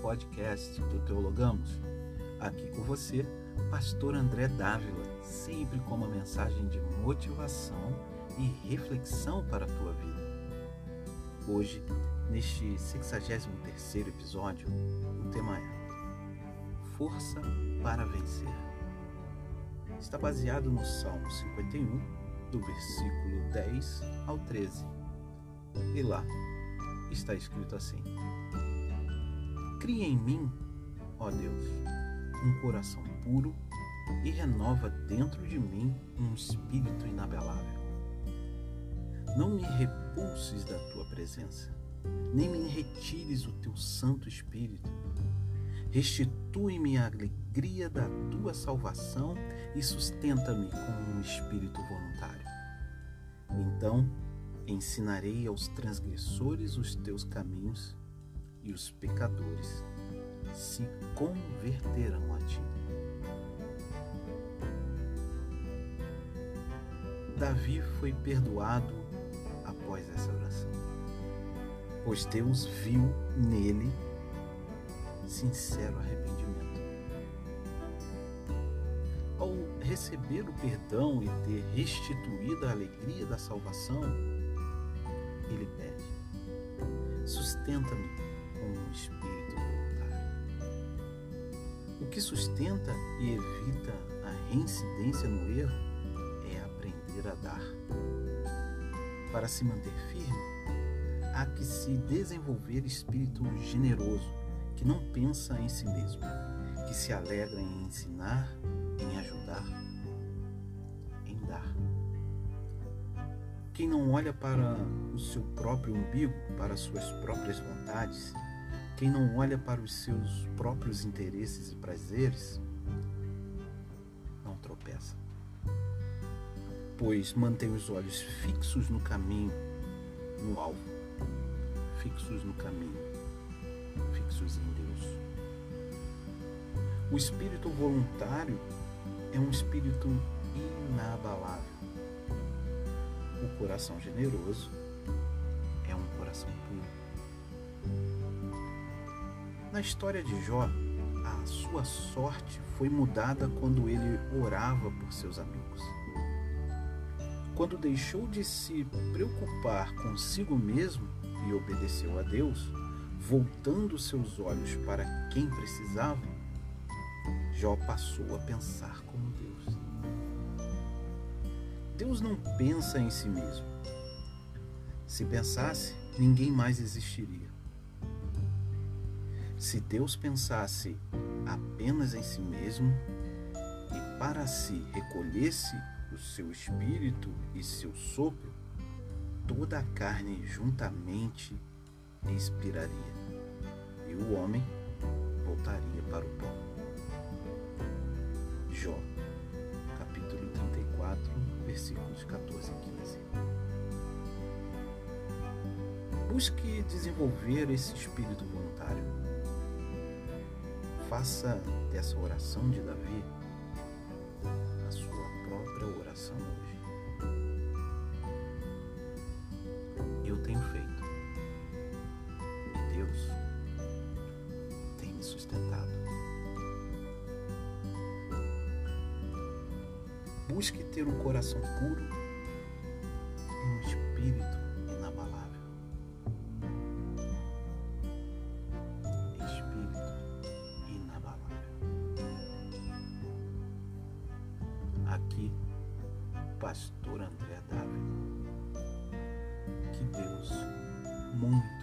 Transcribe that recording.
podcast do Teologamos. Aqui com você, Pastor André Dávila, sempre com uma mensagem de motivação e reflexão para a tua vida. Hoje, neste 63 episódio, o tema é Força para Vencer. Está baseado no Salmo 51, do versículo 10 ao 13. E lá está escrito assim: Cria em mim, ó Deus, um coração puro e renova dentro de mim um espírito inabelável. Não me repulses da tua presença, nem me retires o teu Santo Espírito. Restitui-me a alegria da tua salvação e sustenta-me com um espírito voluntário. Então ensinarei aos transgressores os teus caminhos e os pecadores se converterão a ti. Davi foi perdoado após essa oração, pois Deus viu nele sincero arrependimento. Ao receber o perdão e ter restituído a alegria da salvação, ele pede: sustenta-me com um espírito voluntário. O que sustenta e evita a reincidência no erro é aprender a dar. Para se manter firme, há que se desenvolver espírito generoso, que não pensa em si mesmo, que se alegra em ensinar, em ajudar, em dar. Quem não olha para o seu próprio umbigo, para suas próprias vontades, quem não olha para os seus próprios interesses e prazeres, não tropeça. Pois mantém os olhos fixos no caminho, no alvo, fixos no caminho, fixos em Deus. O espírito voluntário é um espírito inabalável. O coração generoso é um coração puro. Na história de Jó, a sua sorte foi mudada quando ele orava por seus amigos. Quando deixou de se preocupar consigo mesmo e obedeceu a Deus, voltando seus olhos para quem precisava, Jó passou a pensar como Deus. Deus não pensa em si mesmo. Se pensasse, ninguém mais existiria. Se Deus pensasse apenas em si mesmo e para si recolhesse o seu espírito e seu sopro, toda a carne juntamente expiraria e o homem voltaria para o pó. Jó, capítulo 34, versículos 14 e 15. Busque desenvolver esse espírito voluntário. Faça dessa oração de Davi a sua própria oração hoje. Eu tenho feito e Deus tem me sustentado. Busque ter um coração puro Pastor André Dávila. Que Deus muito